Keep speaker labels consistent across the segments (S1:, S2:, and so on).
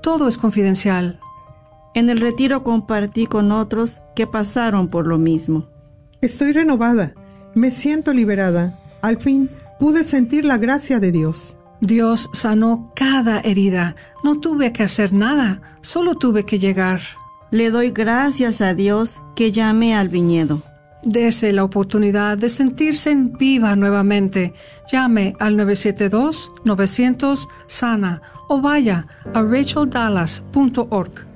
S1: Todo es confidencial.
S2: En el retiro compartí con otros que pasaron por lo mismo.
S3: Estoy renovada, me siento liberada. Al fin pude sentir la gracia de Dios.
S1: Dios sanó cada herida. No tuve que hacer nada, solo tuve que llegar.
S2: Le doy gracias a Dios que llamé al viñedo.
S1: Dese la oportunidad de sentirse en viva nuevamente. Llame al 972-900-SANA o vaya a racheldallas.org.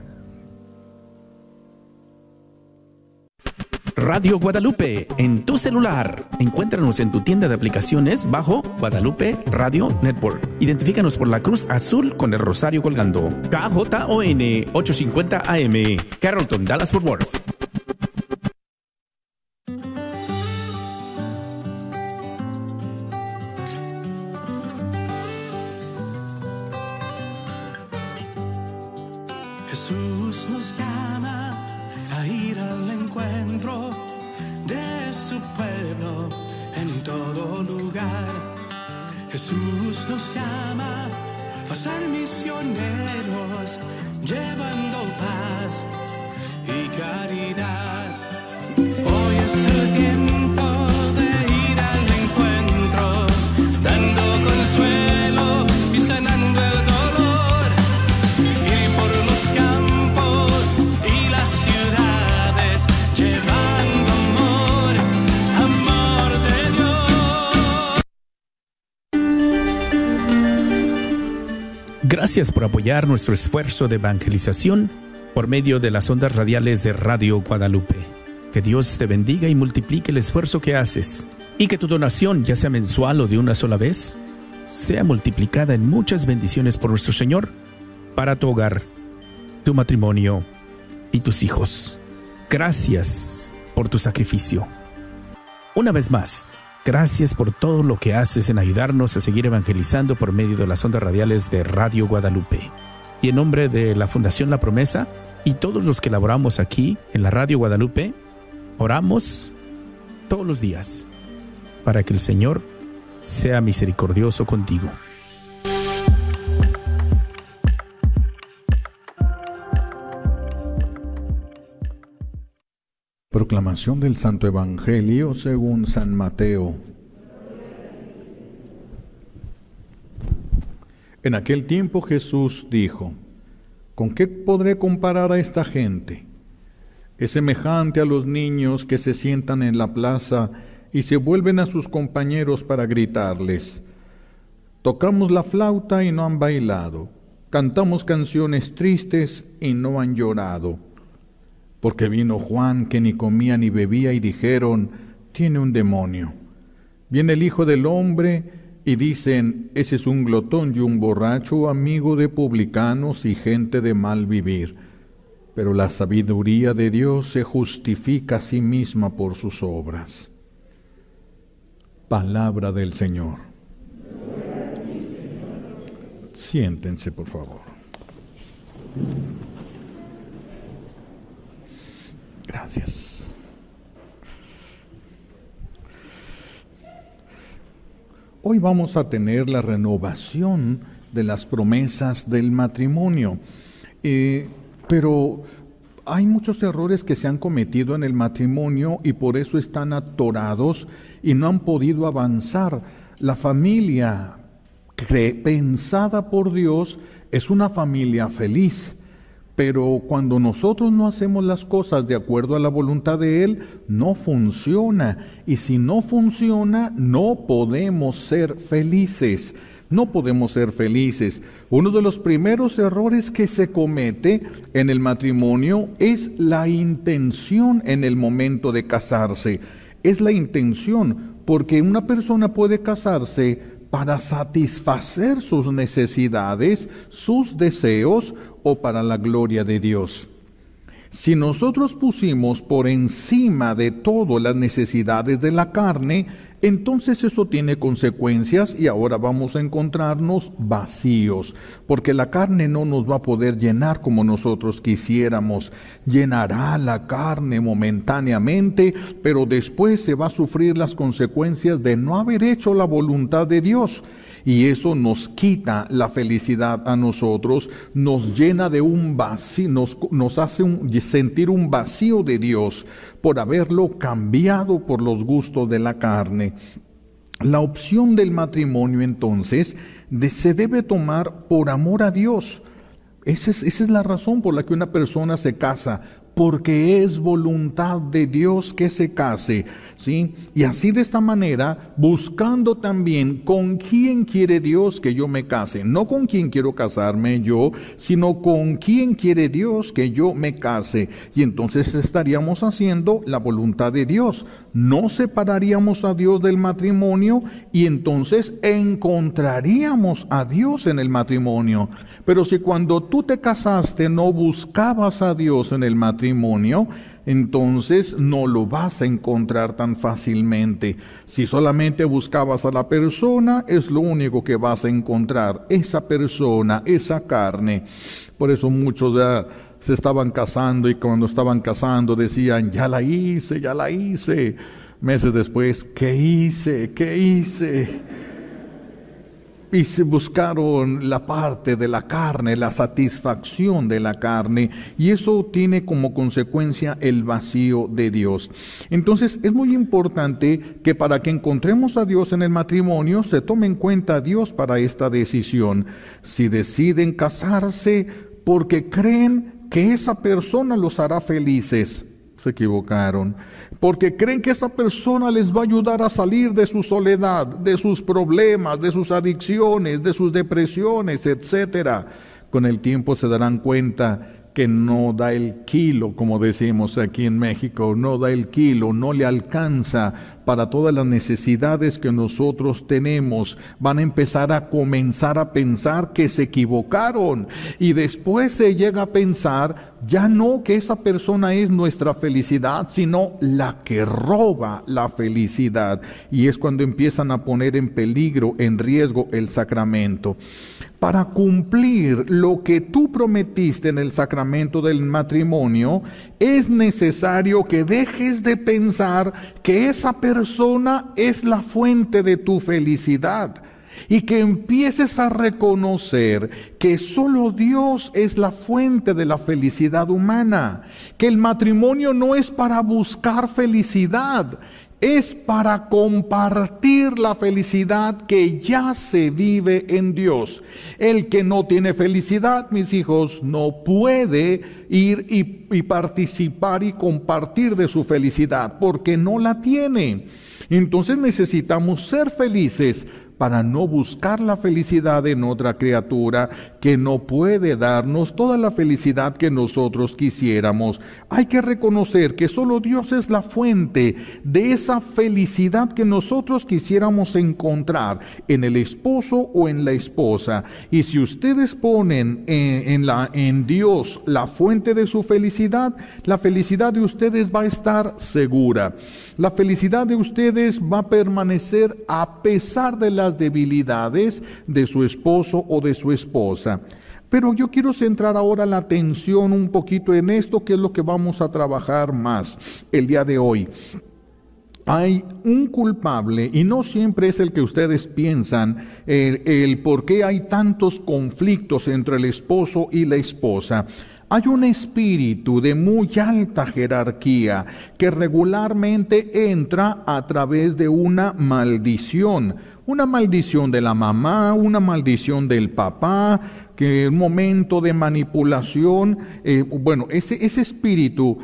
S4: Radio Guadalupe en tu celular. Encuéntranos en tu tienda de aplicaciones bajo Guadalupe Radio Network. Identifícanos por la cruz azul con el rosario colgando. KJON 850 AM, Carrollton, Dallas Fort Worth.
S5: Nos llama a ir al encuentro de su pueblo en todo lugar. Jesús nos llama a ser misioneros, llevando paz y caridad. Hoy es el
S4: Gracias por apoyar nuestro esfuerzo de evangelización por medio de las ondas radiales de Radio Guadalupe. Que Dios te bendiga y multiplique el esfuerzo que haces y que tu donación, ya sea mensual o de una sola vez, sea multiplicada en muchas bendiciones por nuestro Señor para tu hogar, tu matrimonio y tus hijos. Gracias por tu sacrificio. Una vez más, gracias por todo lo que haces en ayudarnos a seguir evangelizando por medio de las ondas radiales de Radio Guadalupe. Y en nombre de la Fundación La Promesa y todos los que laboramos aquí en la Radio Guadalupe, oramos todos los días para que el Señor sea misericordioso contigo.
S6: Proclamación del Santo Evangelio según San Mateo. En aquel tiempo Jesús dijo, ¿con qué podré comparar a esta gente? Es semejante a los niños que se sientan en la plaza y se vuelven a sus compañeros para gritarles, tocamos la flauta y no han bailado, cantamos canciones tristes y no han llorado. Porque vino Juan que ni comía ni bebía y dijeron, tiene un demonio. Viene el Hijo del Hombre y dicen, ese es un glotón y un borracho, amigo de publicanos y gente de mal vivir. Pero la sabiduría de Dios se justifica a sí misma por sus obras. Palabra del Señor. Siéntense, por favor. Gracias. Hoy vamos a tener la renovación de las promesas del matrimonio, Eh, pero hay muchos errores que se han cometido en el matrimonio y por eso están atorados y no han podido avanzar. La familia pensada por Dios es una familia feliz. Pero cuando nosotros no hacemos las cosas de acuerdo a la voluntad de Él, no funciona. Y si no funciona, no podemos ser felices. No podemos ser felices. Uno de los primeros errores que se comete en el matrimonio es la intención en el momento de casarse. Es la intención, porque una persona puede casarse para satisfacer sus necesidades, sus deseos o para la gloria de Dios. Si nosotros pusimos por encima de todo las necesidades de la carne, entonces eso tiene consecuencias y ahora vamos a encontrarnos vacíos, porque la carne no nos va a poder llenar como nosotros quisiéramos. Llenará la carne momentáneamente, pero después se va a sufrir las consecuencias de no haber hecho la voluntad de Dios. Y eso nos quita la felicidad a nosotros, nos llena de un vacío, nos, hace sentir un vacío de Dios por haberlo cambiado por los gustos de la carne. La opción del matrimonio entonces se debe tomar por amor a Dios. Esa es, esa es la razón por la que una persona se casa, porque es voluntad de Dios que se case, ¿sí? Y así de esta manera, buscando también con quién quiere Dios que yo me case, no con quién quiero casarme yo, sino con quién quiere Dios que yo me case. Y entonces estaríamos haciendo la voluntad de Dios. No separaríamos a Dios del matrimonio y entonces encontraríamos a Dios en el matrimonio. Pero si cuando tú te casaste no buscabas a Dios en el matrimonio, entonces no lo vas a encontrar tan fácilmente. Si solamente buscabas a la persona, es lo único que vas a encontrar, esa persona, esa carne. Por eso muchos ya se estaban casando y cuando estaban casando decían, ya la hice, ya la hice. Meses después, ¿qué hice? ¿Qué hice? y se buscaron la parte de la carne, la satisfacción de la carne, y eso tiene como consecuencia el vacío de Dios. Entonces es muy importante que para que encontremos a Dios en el matrimonio, se tome en cuenta a Dios para esta decisión. Si deciden casarse porque creen que esa persona los hará felices, se equivocaron, porque creen que esa persona les va a ayudar a salir de su soledad, de sus problemas, de sus adicciones, de sus depresiones, etcétera. Con el tiempo se darán cuenta que no da el kilo, como decimos aquí en México, no da el kilo, no le alcanza para todas las necesidades que nosotros tenemos. Van a empezar a comenzar a pensar que se equivocaron y después se llega a pensar ya no que esa persona es nuestra felicidad, sino la que roba la felicidad. Y es cuando empiezan a poner en peligro, en riesgo el sacramento para cumplir lo que tú prometiste en el sacramento del matrimonio, es necesario que dejes de pensar que esa persona es la fuente de tu felicidad y que empieces a reconocer que solo Dios es la fuente de la felicidad humana, que el matrimonio no es para buscar felicidad, es para compartir la felicidad que ya se vive en Dios. El que no tiene felicidad, mis hijos, no puede ir y, participar y compartir de su felicidad porque no la tiene. Entonces necesitamos ser felices para no buscar la felicidad en otra criatura que no puede darnos toda la felicidad que nosotros quisiéramos. Hay que reconocer que solo Dios es la fuente de esa felicidad que nosotros quisiéramos encontrar en el esposo o en la esposa. Y si ustedes ponen en, en Dios la fuente de su felicidad, la felicidad de ustedes va a estar segura. La felicidad de ustedes va a permanecer a pesar de las debilidades de su esposo o de su esposa. Pero yo quiero centrar ahora la atención un poquito en esto, que es lo que vamos a trabajar más el día de hoy. Hay un culpable y no siempre es el que ustedes piensan, el, por qué hay tantos conflictos entre el esposo y la esposa. Hay un espíritu de muy alta jerarquía que regularmente entra a través de una maldición una maldición de la mamá, una maldición del papá, que un momento de manipulación, eh, bueno, ese, ese espíritu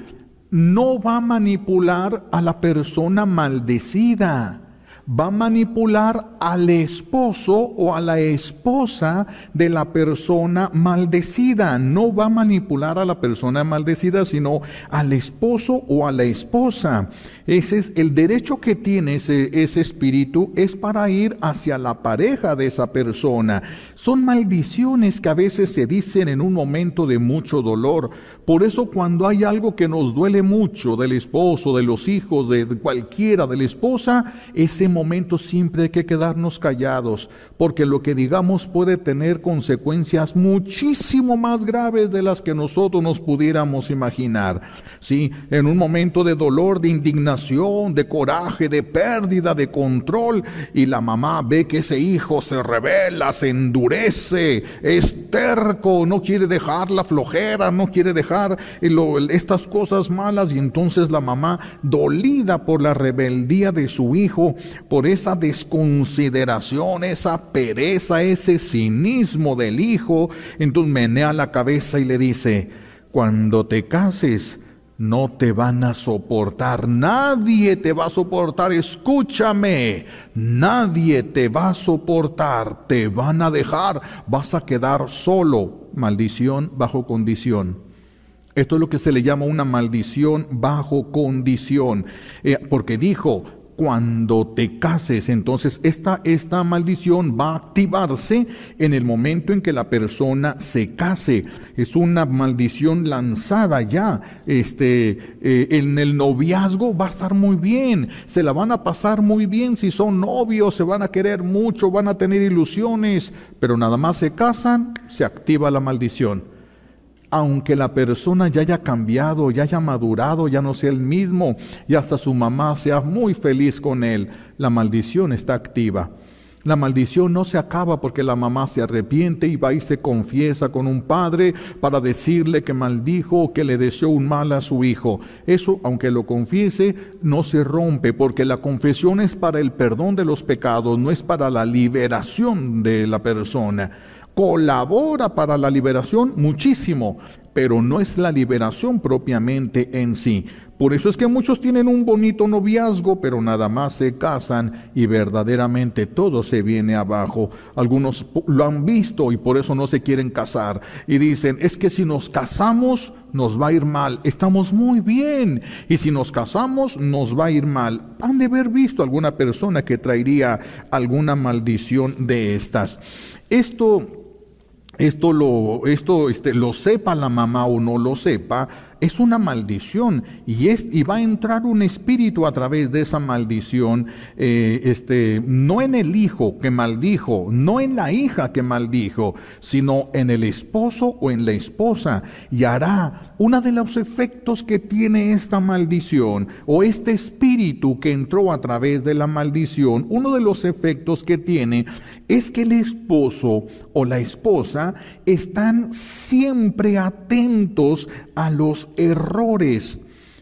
S6: no va a manipular a la persona maldecida va a manipular al esposo o a la esposa de la persona maldecida. No va a manipular a la persona maldecida, sino al esposo o a la esposa. Ese es el derecho que tiene ese, espíritu es para ir hacia la pareja de esa persona. Son maldiciones que a veces se dicen en un momento de mucho dolor. Por eso cuando hay algo que nos duele mucho del esposo, de los hijos, de cualquiera, de la esposa, ese momento siempre hay que quedarnos callados, porque lo que digamos puede tener consecuencias muchísimo más graves de las que nosotros nos pudiéramos imaginar. Sí, en un momento de dolor, de indignación, de coraje, de pérdida de control, y la mamá ve que ese hijo se revela, se endurece, es terco, no quiere dejar la flojera, no quiere dejar estas cosas malas, y entonces la mamá, dolida por la rebeldía de su hijo, por esa desconsideración, esa pereza, ese cinismo del hijo, entonces menea la cabeza y le dice, cuando te cases, no te van a soportar, nadie te va a soportar, escúchame, nadie te va a soportar, te van a dejar, vas a quedar solo, maldición bajo condición. Esto es lo que se le llama una maldición bajo condición, eh, porque dijo, cuando te cases. Entonces, esta, esta maldición va a activarse en el momento en que la persona se case. Es una maldición lanzada ya. Este, eh, en el noviazgo va a estar muy bien. Se la van a pasar muy bien. Si son novios, se van a querer mucho, van a tener ilusiones. Pero nada más se casan, se activa la maldición aunque la persona ya haya cambiado, ya haya madurado, ya no sea el mismo, y hasta su mamá sea muy feliz con él, la maldición está activa. La maldición no se acaba porque la mamá se arrepiente y va y se confiesa con un padre para decirle que maldijo o que le deseó un mal a su hijo. Eso, aunque lo confiese, no se rompe porque la confesión es para el perdón de los pecados, no es para la liberación de la persona colabora para la liberación muchísimo, pero no es la liberación propiamente en sí. Por eso es que muchos tienen un bonito noviazgo, pero nada más se casan y verdaderamente todo se viene abajo. Algunos lo han visto y por eso no se quieren casar. Y dicen, es que si nos casamos nos va a ir mal. Estamos muy bien. Y si nos casamos nos va a ir mal. Han de haber visto alguna persona que traería alguna maldición de estas. Esto esto lo, esto, este, lo sepa la mamá o no lo sepa, es una maldición y, es, y va a entrar un espíritu a través de esa maldición, eh, este, no en el hijo que maldijo, no en la hija que maldijo, sino en el esposo o en la esposa y hará uno de los efectos que tiene esta maldición o este espíritu que entró a través de la maldición, uno de los efectos que tiene es que el esposo o la esposa están siempre atentos a los errores.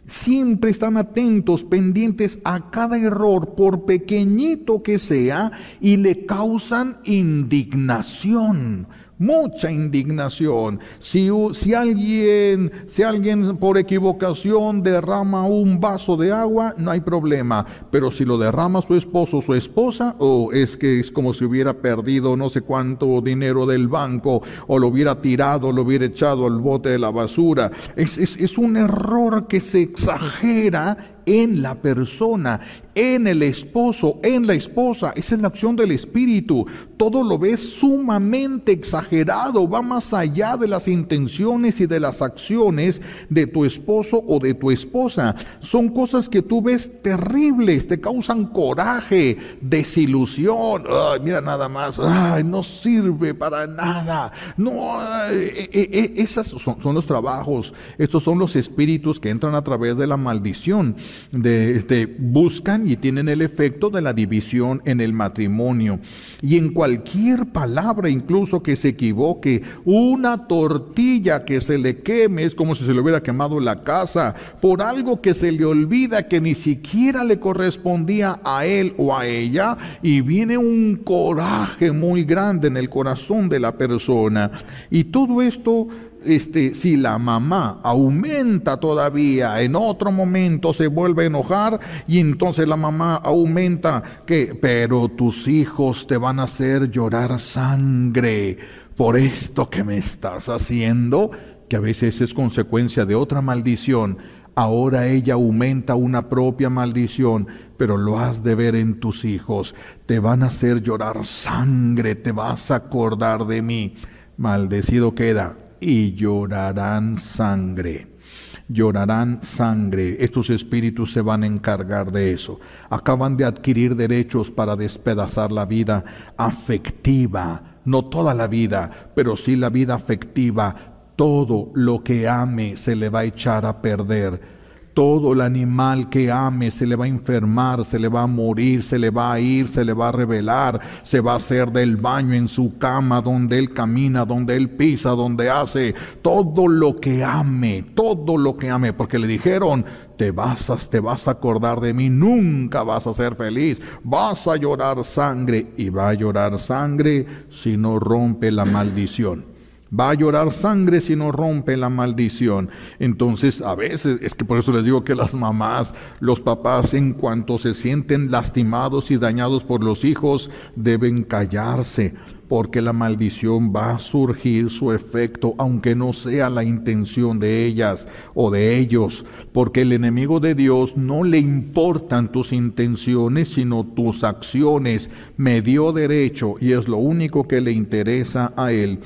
S6: Siempre están atentos, pendientes a cada error, por pequeñito que sea, y le causan indignación mucha indignación. Si, si, alguien, si alguien por equivocación derrama un vaso de agua, no hay problema. Pero si lo derrama su esposo o su esposa, o es que es como si hubiera perdido no sé cuánto dinero del banco, o lo hubiera tirado, lo hubiera echado al bote de la basura. Es, es, es un error que se exagera en la persona, en el esposo, en la esposa. Esa es la acción del Espíritu. Todo lo ves sumamente exagerado, va más allá de las intenciones y de las acciones de tu esposo o de tu esposa. Son cosas que tú ves terribles, te causan coraje, desilusión. Ay, mira nada más, no sirve para nada. No, e, e, e, esas son, los trabajos, estos son los espíritus que entran a través de la maldición de, este, buscan y tienen el efecto de la división en el matrimonio. Y en cualquier palabra, incluso que se equivoque, una tortilla que se le queme es como si se le hubiera quemado la casa, por algo que se le olvida que ni siquiera le correspondía a él o a ella, y viene un coraje muy grande en el corazón de la persona. Y todo esto este, si la mamá aumenta todavía, en otro momento se vuelve a enojar y entonces la mamá aumenta que, pero tus hijos te van a hacer llorar sangre por esto que me estás haciendo, que a veces es consecuencia de otra maldición. Ahora ella aumenta una propia maldición, pero lo has de ver en tus hijos. Te van a hacer llorar sangre, te vas a acordar de mí. Maldecido queda y llorarán sangre. llorarán sangre. Estos espíritus se van a encargar de eso. Acaban de adquirir derechos para despedazar la vida afectiva, no toda la vida, pero sí la vida afectiva. Todo lo que ame se le va a echar a perder todo el animal que ame se le va a enfermar, se le va a morir, se le va a ir, se le va a revelar, se va a hacer del baño en su cama, donde él camina, donde él pisa, donde hace todo lo que ame, todo lo que ame, porque le dijeron, te vas a, te vas a acordar de mí, nunca vas a ser feliz, vas a llorar sangre y va a llorar sangre si no rompe la maldición. Va a llorar sangre si no rompe la maldición. Entonces, a veces, es que por eso les digo que las mamás, los papás, en cuanto se sienten lastimados y dañados por los hijos, deben callarse, porque la maldición va a surgir su efecto, aunque no sea la intención de ellas o de ellos, porque el enemigo de Dios no le importan tus intenciones, sino tus acciones. Me dio derecho y es lo único que le interesa a él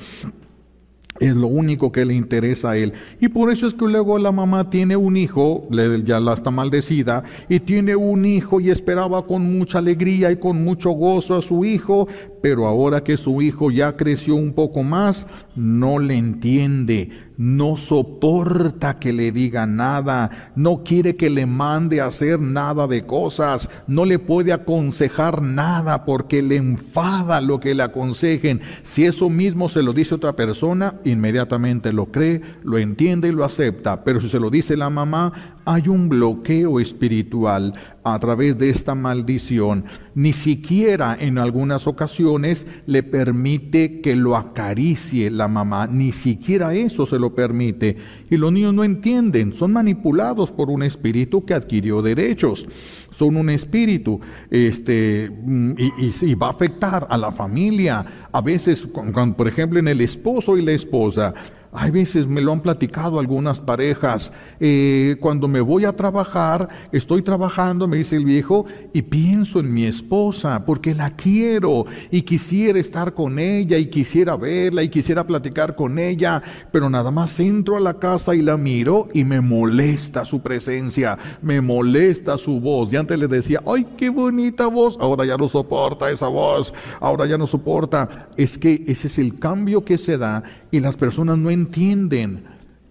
S6: es lo único que le interesa a él. Y por eso es que luego la mamá tiene un hijo, ya la está maldecida, y tiene un hijo y esperaba con mucha alegría y con mucho gozo a su hijo, pero ahora que su hijo ya creció un poco más, no le entiende, no soporta que le diga nada, no quiere que le mande a hacer nada de cosas, no le puede aconsejar nada porque le enfada lo que le aconsejen. Si eso mismo se lo dice otra persona, inmediatamente lo cree, lo entiende y lo acepta, pero si se lo dice la mamá, hay un bloqueo espiritual a través de esta maldición. Ni siquiera en algunas ocasiones le permite que lo acaricie la mamá, ni siquiera eso se lo permite. Y los niños no entienden, son manipulados por un espíritu que adquirió derechos. Son un espíritu este, y, va a afectar a la familia. A veces, por ejemplo, en el esposo y la esposa, hay veces me lo han platicado algunas parejas. Eh, cuando me voy a trabajar, estoy trabajando, me dice el viejo, y pienso en mi esposa porque la quiero y quisiera estar con ella y quisiera verla y quisiera platicar con ella, pero nada más entro a la casa y la miro y me molesta su presencia, me molesta su voz. Y antes le decía, ay, qué bonita voz, ahora ya no soporta esa voz, ahora ya no soporta. Es que ese es el cambio que se da y las personas no entienden.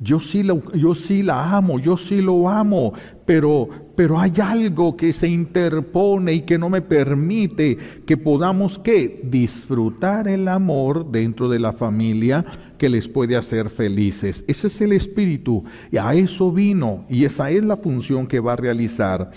S6: Yo sí, la, yo sí la amo, yo sí lo amo, pero, pero hay algo que se interpone y que no me permite que podamos que disfrutar el amor dentro de la familia que les puede hacer felices. Ese es el espíritu y a eso vino y esa es la función que va a realizar.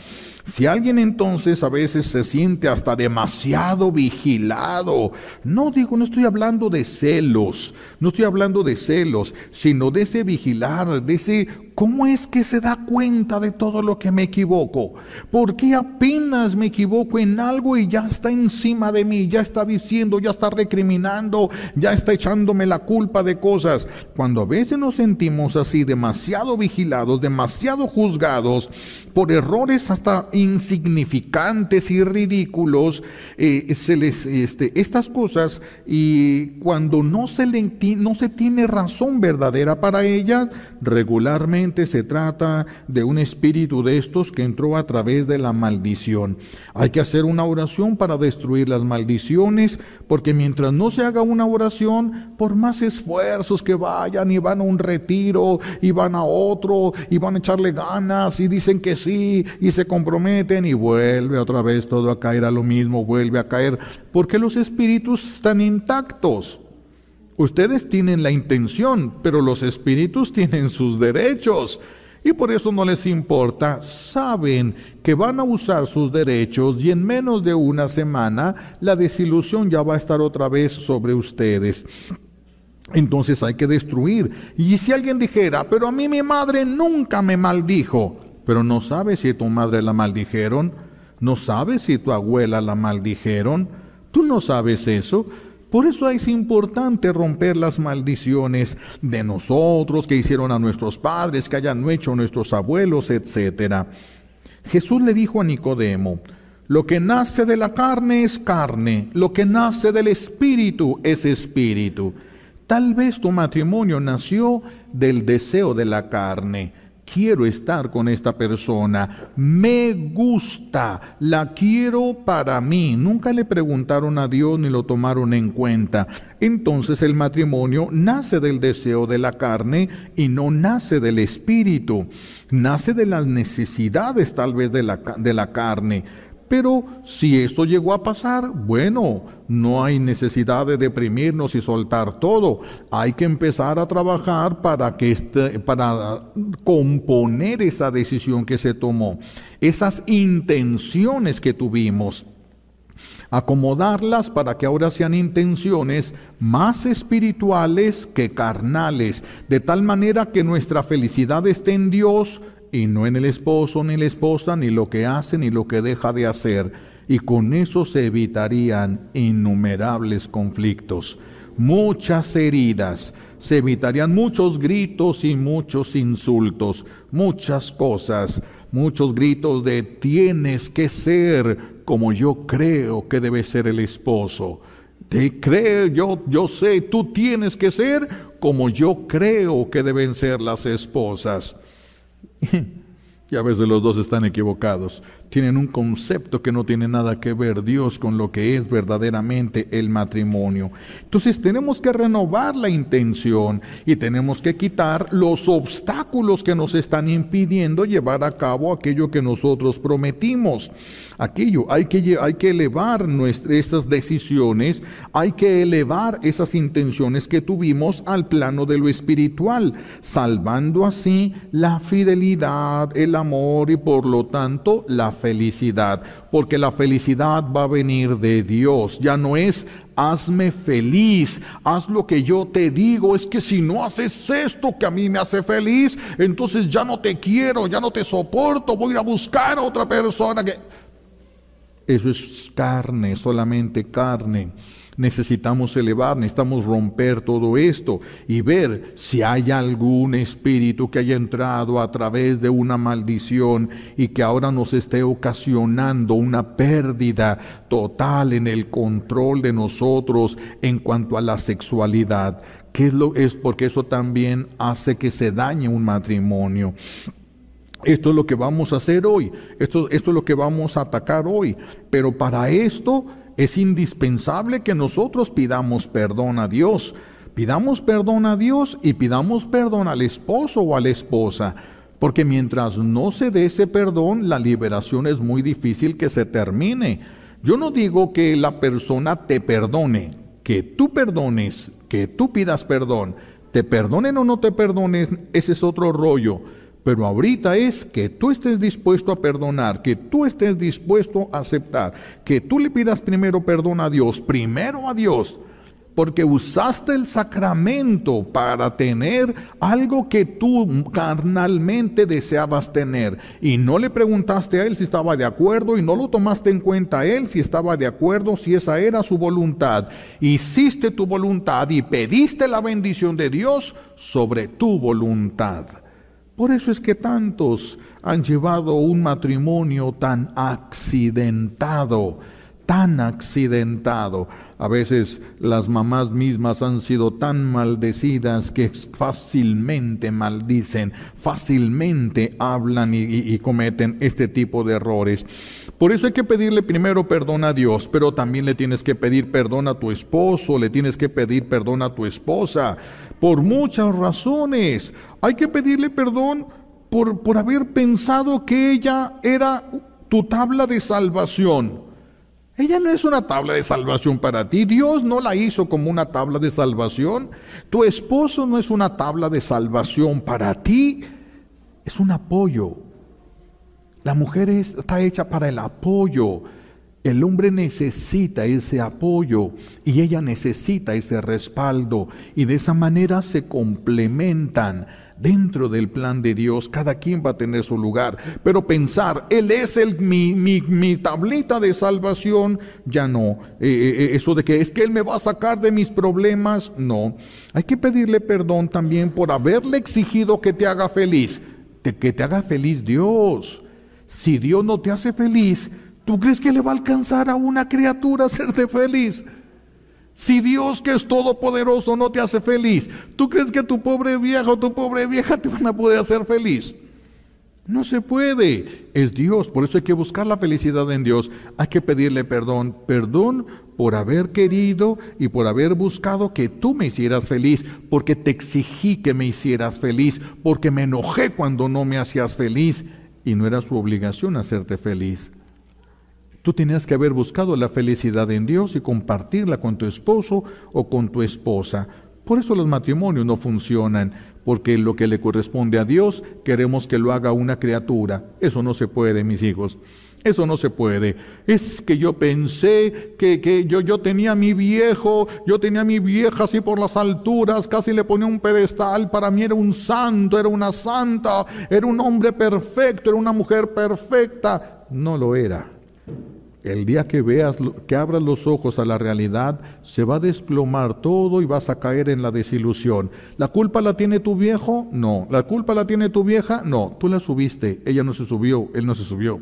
S6: Si alguien entonces a veces se siente hasta demasiado vigilado, no digo, no estoy hablando de celos, no estoy hablando de celos, sino de ese vigilar, de ese ¿Cómo es que se da cuenta de todo lo que me equivoco? Porque apenas me equivoco en algo y ya está encima de mí, ya está diciendo, ya está recriminando, ya está echándome la culpa de cosas? Cuando a veces nos sentimos así, demasiado vigilados, demasiado juzgados por errores hasta insignificantes y ridículos, eh, este, estas cosas, y cuando no se, le, no se tiene razón verdadera para ellas, regularmente se trata de un espíritu de estos que entró a través de la maldición. Hay que hacer una oración para destruir las maldiciones, porque mientras no se haga una oración, por más esfuerzos que vayan y van a un retiro y van a otro y van a echarle ganas y dicen que sí y se comprometen y vuelve otra vez todo a caer a lo mismo, vuelve a caer, porque los espíritus están intactos. Ustedes tienen la intención, pero los espíritus tienen sus derechos. Y por eso no les importa, saben que van a usar sus derechos y en menos de una semana la desilusión ya va a estar otra vez sobre ustedes. Entonces hay que destruir. Y si alguien dijera, pero a mí mi madre nunca me maldijo, pero no sabes si tu madre la maldijeron, no sabes si tu abuela la maldijeron, tú no sabes eso. Por eso es importante romper las maldiciones de nosotros, que hicieron a nuestros padres, que hayan hecho nuestros abuelos, etc. Jesús le dijo a Nicodemo, lo que nace de la carne es carne, lo que nace del espíritu es espíritu. Tal vez tu matrimonio nació del deseo de la carne quiero estar con esta persona, me gusta, la quiero para mí. Nunca le preguntaron a Dios ni lo tomaron en cuenta. Entonces el matrimonio nace del deseo de la carne y no nace del espíritu, nace de las necesidades tal vez de la, de la carne. Pero si esto llegó a pasar, bueno, no hay necesidad de deprimirnos y soltar todo. Hay que empezar a trabajar para que este, para componer esa decisión que se tomó, esas intenciones que tuvimos acomodarlas para que ahora sean intenciones más espirituales que carnales, de tal manera que nuestra felicidad esté en Dios, y no en el esposo ni la esposa, ni lo que hace ni lo que deja de hacer. Y con eso se evitarían innumerables conflictos, muchas heridas, se evitarían muchos gritos y muchos insultos, muchas cosas, muchos gritos de tienes que ser como yo creo que debe ser el esposo. Te creo, yo, yo sé, tú tienes que ser como yo creo que deben ser las esposas. y a veces los dos están equivocados. Tienen un concepto que no tiene nada que ver Dios con lo que es verdaderamente el matrimonio. Entonces tenemos que renovar la intención y tenemos que quitar los obstáculos que nos están impidiendo llevar a cabo aquello que nosotros prometimos. Aquello, hay que, hay que elevar nuestras, decisiones, hay que elevar esas intenciones que tuvimos al plano de lo espiritual, salvando así la fidelidad, el amor y por lo tanto la felicidad, porque la felicidad va a venir de Dios, ya no es hazme feliz, haz lo que yo te digo, es que si no haces esto que a mí me hace feliz, entonces ya no te quiero, ya no te soporto, voy a buscar a otra persona que... Eso es carne, solamente carne. Necesitamos elevar, necesitamos romper todo esto y ver si hay algún espíritu que haya entrado a través de una maldición y que ahora nos esté ocasionando una pérdida total en el control de nosotros en cuanto a la sexualidad. ¿Qué es, lo, es porque eso también hace que se dañe un matrimonio. Esto es lo que vamos a hacer hoy, esto, esto es lo que vamos a atacar hoy, pero para esto es indispensable que nosotros pidamos perdón a Dios. Pidamos perdón a Dios y pidamos perdón al esposo o a la esposa. Porque mientras no se dé ese perdón, la liberación es muy difícil que se termine. Yo no digo que la persona te perdone, que tú perdones, que tú pidas perdón. Te perdonen o no te perdones, ese es otro rollo. Pero ahorita es que tú estés dispuesto a perdonar, que tú estés dispuesto a aceptar, que tú le pidas primero perdón a Dios, primero a Dios, porque usaste el sacramento para tener algo que tú carnalmente deseabas tener y no le preguntaste a él si estaba de acuerdo y no lo tomaste en cuenta a él si estaba de acuerdo, si esa era su voluntad. Hiciste tu voluntad y pediste la bendición de Dios sobre tu voluntad. Por eso es que tantos han llevado un matrimonio tan accidentado, tan accidentado. A veces las mamás mismas han sido tan maldecidas que fácilmente maldicen, fácilmente hablan y, cometen este tipo de errores. Por eso hay que pedirle primero perdón a Dios, pero también le tienes que pedir perdón a tu esposo, le tienes que pedir perdón a tu esposa por muchas razones. Hay que pedirle perdón por, por haber pensado que ella era tu tabla de salvación. Ella no es una tabla de salvación para ti. Dios no la hizo como una tabla de salvación. Tu esposo no es una tabla de salvación para ti. Es un apoyo. La mujer está hecha para el apoyo. El hombre necesita ese apoyo y ella necesita ese respaldo y de esa manera se complementan dentro del plan de Dios. Cada quien va a tener su lugar, pero pensar, Él es el, mi, mi, mi tablita de salvación, ya no. Eh, eh, eh, eso de que es que Él me va a sacar de mis problemas, no. Hay que pedirle perdón también por haberle exigido que te haga feliz, que te haga feliz Dios. Si Dios no te hace feliz, ¿Tú crees que le va a alcanzar a una criatura hacerte feliz? Si Dios que es todopoderoso no te hace feliz, ¿tú crees que tu pobre viejo o tu pobre vieja te van a poder hacer feliz? No se puede. Es Dios. Por eso hay que buscar la felicidad en Dios. Hay que pedirle perdón. Perdón por haber querido y por haber buscado que tú me hicieras feliz, porque te exigí que me hicieras feliz, porque me enojé cuando no me hacías feliz y no era su obligación hacerte feliz. Tú tenías que haber buscado la felicidad en Dios y compartirla con tu esposo o con tu esposa. Por eso los matrimonios no funcionan, porque lo que le corresponde a Dios queremos que lo haga una criatura. Eso no se puede, mis hijos. Eso no se puede. Es que yo pensé que, que yo, yo tenía a mi viejo, yo tenía a mi vieja así por las alturas, casi le ponía un pedestal, para mí era un santo, era una santa, era un hombre perfecto, era una mujer perfecta. No lo era. El día que veas, que abras los ojos a la realidad, se va a desplomar todo y vas a caer en la desilusión. ¿La culpa la tiene tu viejo? No. ¿La culpa la tiene tu vieja? No. Tú la subiste, ella no se subió, él no se subió.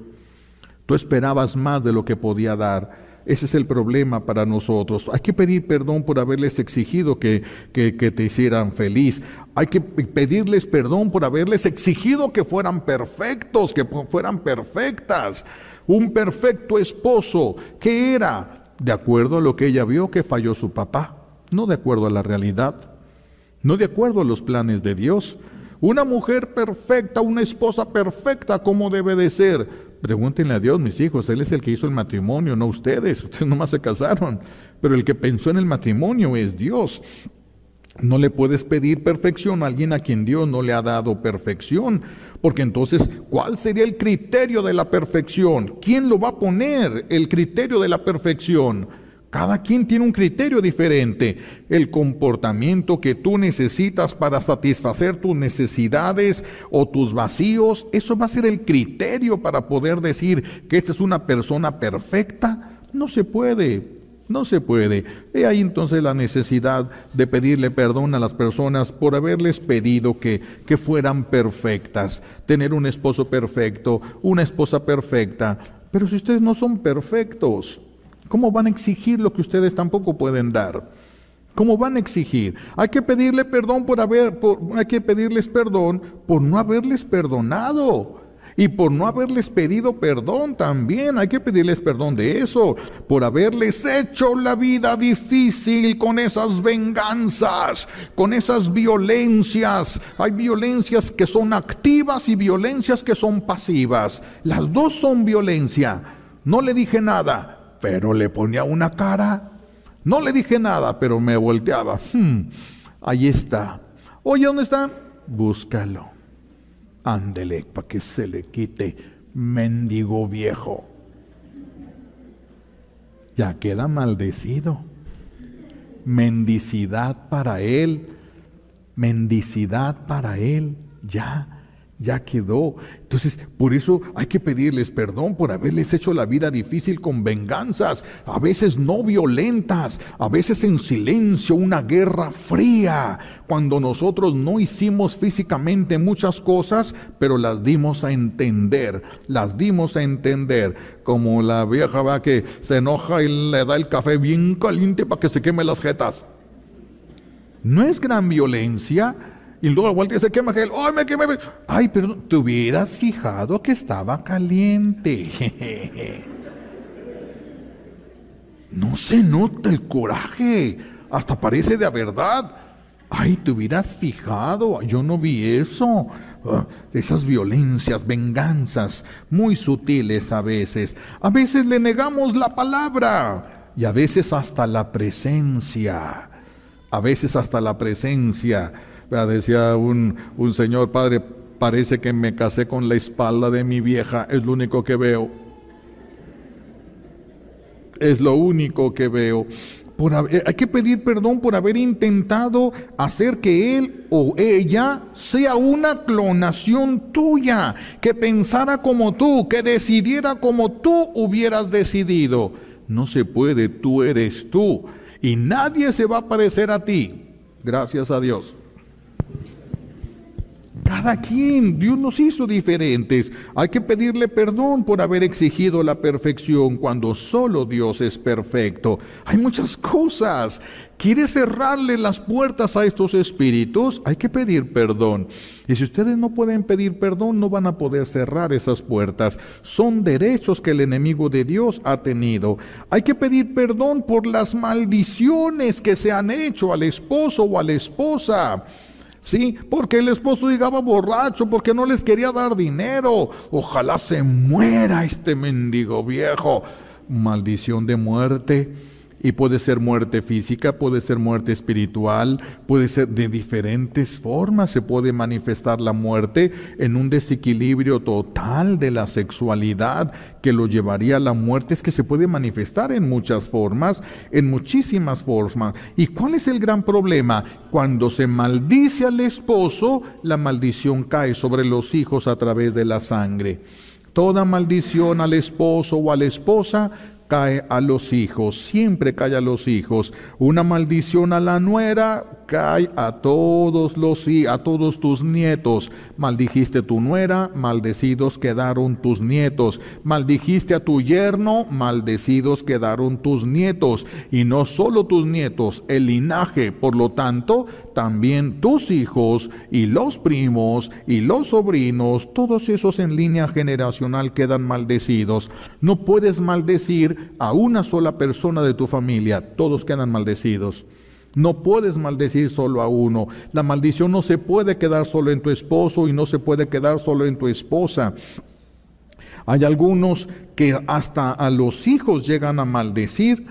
S6: Tú esperabas más de lo que podía dar. Ese es el problema para nosotros. Hay que pedir perdón por haberles exigido que, que, que, te hicieran feliz. Hay que pedirles perdón por haberles exigido que fueran perfectos, que fueran perfectas un perfecto esposo, que era de acuerdo a lo que ella vio que falló su papá, no de acuerdo a la realidad, no de acuerdo a los planes de Dios. Una mujer perfecta, una esposa perfecta, ¿cómo debe de ser? Pregúntenle a Dios, mis hijos, Él es el que hizo el matrimonio, no ustedes, ustedes nomás se casaron, pero el que pensó en el matrimonio es Dios. No le puedes pedir perfección a alguien a quien Dios no le ha dado perfección, porque entonces, ¿cuál sería el criterio de la perfección? ¿Quién lo va a poner el criterio de la perfección? Cada quien tiene un criterio diferente. El comportamiento que tú necesitas para satisfacer tus necesidades o tus vacíos, eso va a ser el criterio para poder decir que esta es una persona perfecta. No se puede. No se puede. He ahí entonces la necesidad de pedirle perdón a las personas por haberles pedido que, que fueran perfectas, tener un esposo perfecto, una esposa perfecta. Pero si ustedes no son perfectos, ¿cómo van a exigir lo que ustedes tampoco pueden dar? ¿Cómo van a exigir? Hay que pedirle perdón por haber, por, hay que pedirles perdón por no haberles perdonado. Y por no haberles pedido perdón también, hay que pedirles perdón de eso, por haberles hecho la vida difícil con esas venganzas, con esas violencias. Hay violencias que son activas y violencias que son pasivas. Las dos son violencia. No le dije nada, pero le ponía una cara. No le dije nada, pero me volteaba. Hmm, ahí está. Oye, ¿dónde está? Búscalo. Ándele para que se le quite, mendigo viejo. Ya queda maldecido. Mendicidad para él, mendicidad para él, ya ya quedó. Entonces, por eso hay que pedirles perdón por haberles hecho la vida difícil con venganzas, a veces no violentas, a veces en silencio, una guerra fría, cuando nosotros no hicimos físicamente muchas cosas, pero las dimos a entender, las dimos a entender, como la vieja va que se enoja y le da el café bien caliente para que se queme las jetas. No es gran violencia, y luego vuelta y se quema aquel. ¡Ay, me quemé! Ay, pero te hubieras fijado que estaba caliente. No se nota el coraje. Hasta parece de verdad. Ay, te hubieras fijado. Yo no vi eso. Ah, esas violencias, venganzas, muy sutiles a veces. A veces le negamos la palabra y a veces hasta la presencia. A veces hasta la presencia decía un, un señor, padre, parece que me casé con la espalda de mi vieja, es lo único que veo. Es lo único que veo. Por hay que pedir perdón por haber intentado hacer que él o ella sea una clonación tuya, que pensara como tú, que decidiera como tú hubieras decidido. No se puede, tú eres tú. Y nadie se va a parecer a ti. Gracias a Dios. Cada quien, Dios nos hizo diferentes. Hay que pedirle perdón por haber exigido la perfección cuando solo Dios es perfecto. Hay muchas cosas. ¿Quiere cerrarle las puertas a estos espíritus? Hay que pedir perdón. Y si ustedes no pueden pedir perdón, no van a poder cerrar esas puertas. Son derechos que el enemigo de Dios ha tenido. Hay que pedir perdón por las maldiciones que se han hecho al esposo o a la esposa. Sí, porque el esposo llegaba borracho, porque no les quería dar dinero. Ojalá se muera este mendigo viejo. Maldición de muerte y puede ser muerte física, puede ser muerte espiritual, puede ser de diferentes formas. Se puede manifestar la muerte en un desequilibrio total de la sexualidad que lo llevaría a la muerte. Es que se puede manifestar en muchas formas, en muchísimas formas. ¿Y cuál es el gran problema? Cuando se maldice al esposo, la maldición cae sobre los hijos a través de la sangre. Toda maldición al esposo o a la esposa cae a los hijos, siempre cae a los hijos. Una maldición a la nuera a todos los a todos tus nietos. Maldijiste tu nuera, maldecidos quedaron tus nietos. Maldijiste a tu yerno, maldecidos quedaron tus nietos. Y no solo tus nietos, el linaje, por lo tanto, también tus hijos y los primos y los sobrinos, todos esos en línea generacional quedan maldecidos. No puedes maldecir a una sola persona de tu familia, todos quedan maldecidos. No puedes maldecir solo a uno. La maldición no se puede quedar solo en tu esposo y no se puede quedar solo en tu esposa. Hay algunos que hasta a los hijos llegan a maldecir,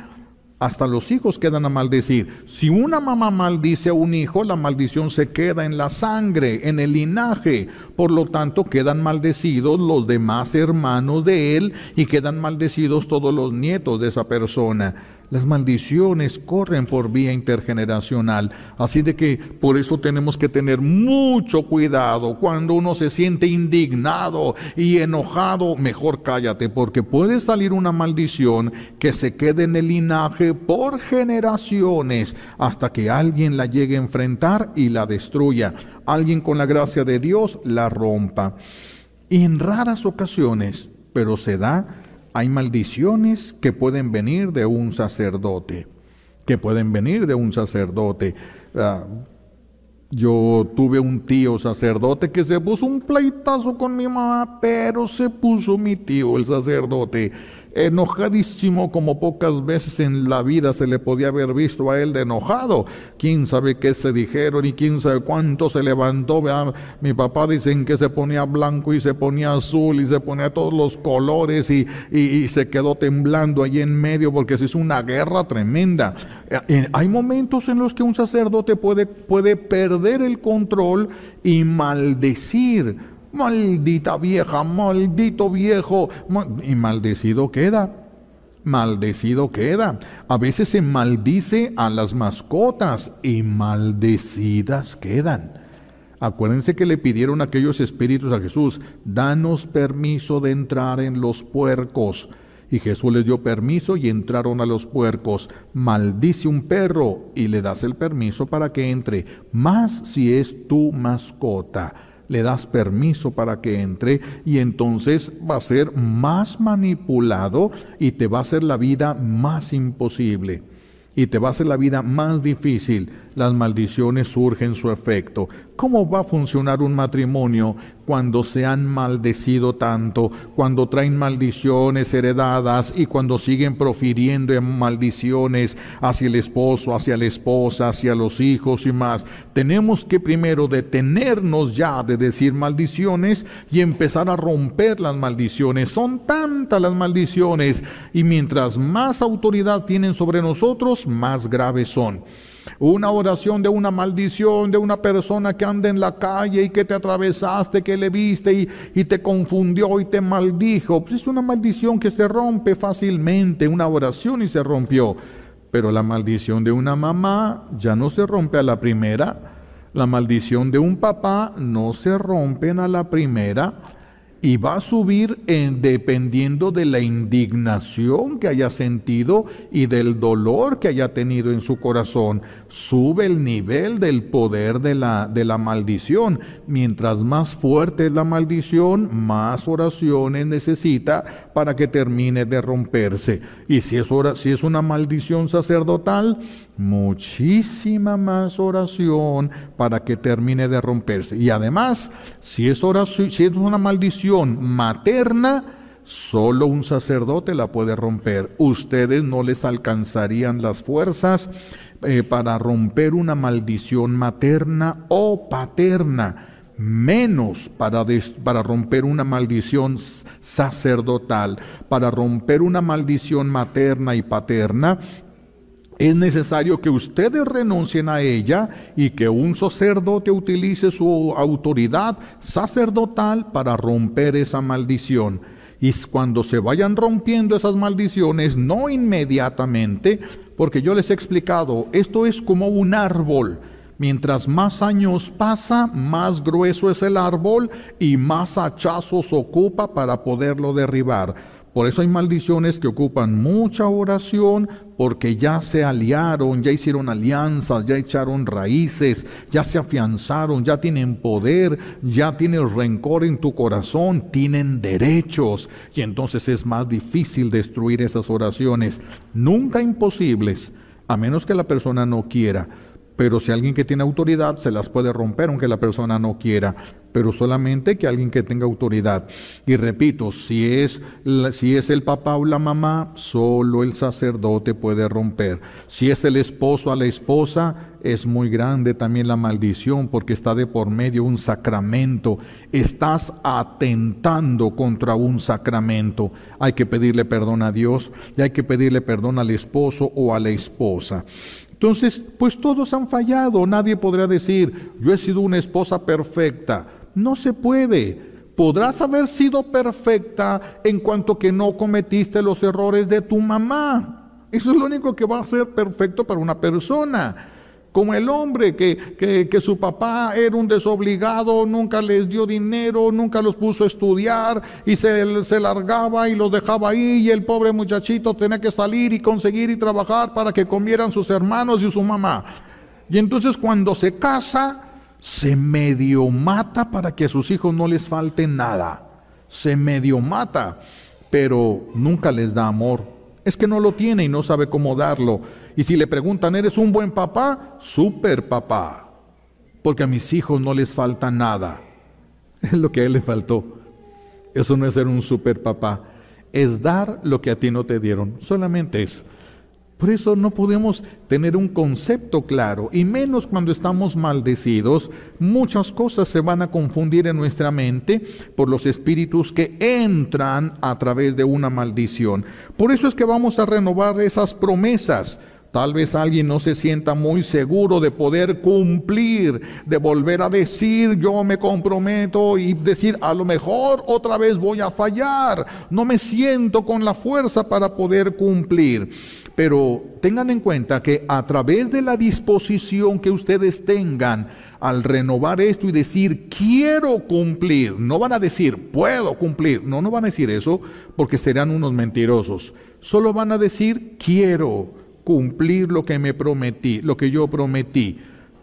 S6: hasta los hijos quedan a maldecir. Si una mamá maldice a un hijo, la maldición se queda en la sangre, en el linaje. Por lo tanto, quedan maldecidos los demás hermanos de él y quedan maldecidos todos los nietos de esa persona. Las maldiciones corren por vía intergeneracional. Así de que por eso tenemos que tener mucho cuidado. Cuando uno se siente indignado y enojado, mejor cállate, porque puede salir una maldición que se quede en el linaje por generaciones hasta que alguien la llegue a enfrentar y la destruya. Alguien con la gracia de Dios la rompa. Y en raras ocasiones, pero se da, hay maldiciones que pueden venir de un sacerdote, que pueden venir de un sacerdote. Ah, yo tuve un tío sacerdote que se puso un pleitazo con mi mamá, pero se puso mi tío, el sacerdote enojadísimo como pocas veces en la vida se le podía haber visto a él de enojado. Quién sabe qué se dijeron y quién sabe cuánto se levantó. Mi papá dicen que se ponía blanco y se ponía azul y se ponía todos los colores y, y, se quedó temblando allí en medio porque se hizo una guerra tremenda. Eh, eh, hay momentos en los que un sacerdote puede, puede perder el control y maldecir Maldita vieja, maldito viejo. Y maldecido queda. Maldecido queda. A veces se maldice a las mascotas y maldecidas quedan. Acuérdense que le pidieron aquellos espíritus a Jesús, danos permiso de entrar en los puercos. Y Jesús les dio permiso y entraron a los puercos. Maldice un perro y le das el permiso para que entre, más si es tu mascota le das permiso para que entre y entonces va a ser más manipulado y te va a hacer la vida más imposible y te va a hacer la vida más difícil. Las maldiciones surgen su efecto. ¿Cómo va a funcionar un matrimonio cuando se han maldecido tanto, cuando traen maldiciones heredadas y cuando siguen profiriendo maldiciones hacia el esposo, hacia la esposa, hacia los hijos y más? Tenemos que primero detenernos ya de decir maldiciones y empezar a romper las maldiciones. Son tantas las maldiciones y mientras más autoridad tienen sobre nosotros, más graves son. Una oración de una maldición de una persona que anda en la calle y que te atravesaste, que le viste y, te confundió y te maldijo. Pues es una maldición que se rompe fácilmente, una oración y se rompió. Pero la maldición de una mamá ya no se rompe a la primera. La maldición de un papá no se rompen a la primera. Y va a subir en, dependiendo de la indignación que haya sentido y del dolor que haya tenido en su corazón. Sube el nivel del poder de la, de la maldición. Mientras más fuerte es la maldición, más oraciones necesita para que termine de romperse. Y si es, si es una maldición sacerdotal, muchísima más oración para que termine de romperse. Y además, si es, oración, si es una maldición materna, solo un sacerdote la puede romper. Ustedes no les alcanzarían las fuerzas eh, para romper una maldición materna o paterna menos para, para, romper una maldición sacerdotal, para romper una maldición materna y paterna, es necesario que ustedes renuncien a ella y que un sacerdote utilice su autoridad sacerdotal para romper esa maldición. Y cuando se vayan rompiendo esas maldiciones, no inmediatamente, porque yo les he explicado, esto es como un árbol. Mientras más años pasa, más grueso es el árbol y más hachazos ocupa para poderlo derribar. Por eso hay maldiciones que ocupan mucha oración, porque ya se aliaron, ya hicieron alianzas, ya echaron raíces, ya se afianzaron, ya tienen poder, ya tienen rencor en tu corazón, tienen derechos, y entonces es más difícil destruir esas oraciones. Nunca imposibles, a menos que la persona no quiera pero si alguien que tiene autoridad se las puede romper aunque la persona no quiera, pero solamente que alguien que tenga autoridad. Y repito, si es, si es el papá o la mamá, solo el sacerdote puede romper. Si es el esposo a la esposa, es muy grande también la maldición porque está de por medio un sacramento. Estás atentando contra un sacramento. Hay que pedirle perdón a Dios y hay que pedirle perdón al esposo o a la esposa. Entonces, pues todos han fallado. Nadie podrá decir, yo he sido una esposa perfecta. No se puede. Podrás haber sido perfecta en cuanto que no cometiste los errores de tu mamá. Eso es lo único que va a ser perfecto para una persona como el hombre que, que, su papá era un desobligado, nunca les dio dinero, nunca los puso a estudiar y se, se largaba y los dejaba ahí y el pobre muchachito tenía que salir y conseguir y trabajar para que comieran sus hermanos y su mamá. Y entonces cuando se casa, se medio mata para que a sus hijos no les falte nada. Se medio mata, pero nunca les da amor. Es que no lo tiene y no sabe cómo darlo. Y si le preguntan, ¿eres un buen papá? Super papá. Porque a mis hijos no les falta nada. Es lo que a él le faltó. Eso no es ser un super papá. Es dar lo que a ti no te dieron. Solamente eso. Por eso no podemos tener un concepto claro, y menos cuando estamos maldecidos, muchas cosas se van a confundir en nuestra mente por los espíritus que entran a través de una maldición. Por eso es que vamos a renovar esas promesas. Tal vez alguien no se sienta muy seguro de poder cumplir, de volver a decir yo me comprometo y decir a lo mejor otra vez voy a fallar, no me siento con la fuerza para poder cumplir. Pero tengan en cuenta que a través de la disposición que ustedes tengan al renovar esto y decir quiero cumplir, no van a decir puedo cumplir, no, no van a decir eso porque serán unos mentirosos, solo van a decir quiero cumplir lo que me prometí, lo que yo prometí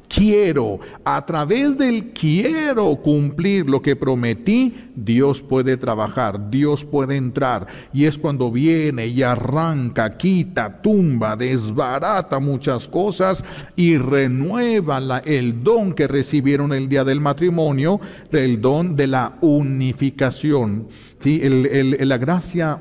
S6: quiero, a través del quiero cumplir lo que prometí, Dios puede trabajar, Dios puede entrar. Y es cuando viene y arranca, quita, tumba, desbarata muchas cosas y renueva el don que recibieron el día del matrimonio, el don de la unificación. ¿Sí? la gracia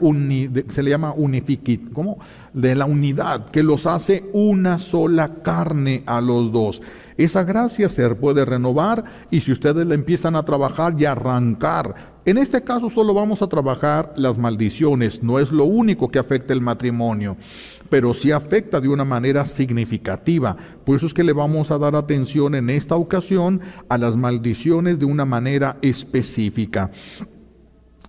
S6: se le llama unifiquit, ¿cómo? De la unidad, que los hace una sola carne a los dos. Esa gracia se puede renovar y si ustedes la empiezan a trabajar y arrancar, en este caso solo vamos a trabajar las maldiciones, no es lo único que afecta el matrimonio, pero sí afecta de una manera significativa. Por eso es que le vamos a dar atención en esta ocasión a las maldiciones de una manera específica.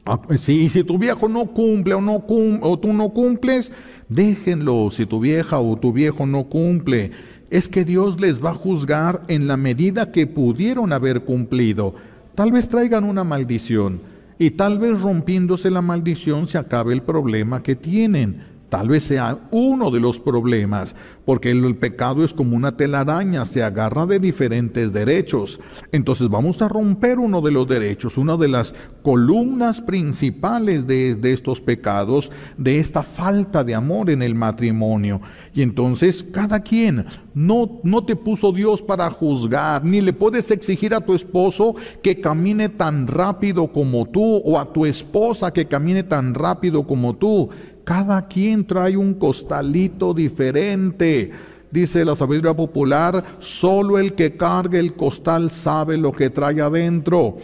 S6: Ah, si, si tu viejo no cumple o, no o tú no cumples, déjenlo. Si tu vieja o tu viejo no cumple, es que Dios les va a juzgar en la medida que pudieron haber cumplido. Tal vez traigan una maldición. y tal vez rompiéndose la maldición se acabe el problema que tienen. Tal vez sea uno de los problemas, porque el, pecado es como una telaraña, se agarra de diferentes derechos. Entonces vamos a romper uno de los derechos, una de las columnas principales de, de estos pecados, de esta falta de amor en el matrimonio. Y entonces cada quien, no, no te puso Dios para juzgar, ni le puedes exigir a tu esposo que camine tan rápido como tú, o a tu esposa que camine tan rápido como tú. Cada quien trae un costalito diferente. Dice la sabiduría popular, solo el que cargue el costal sabe lo que trae adentro.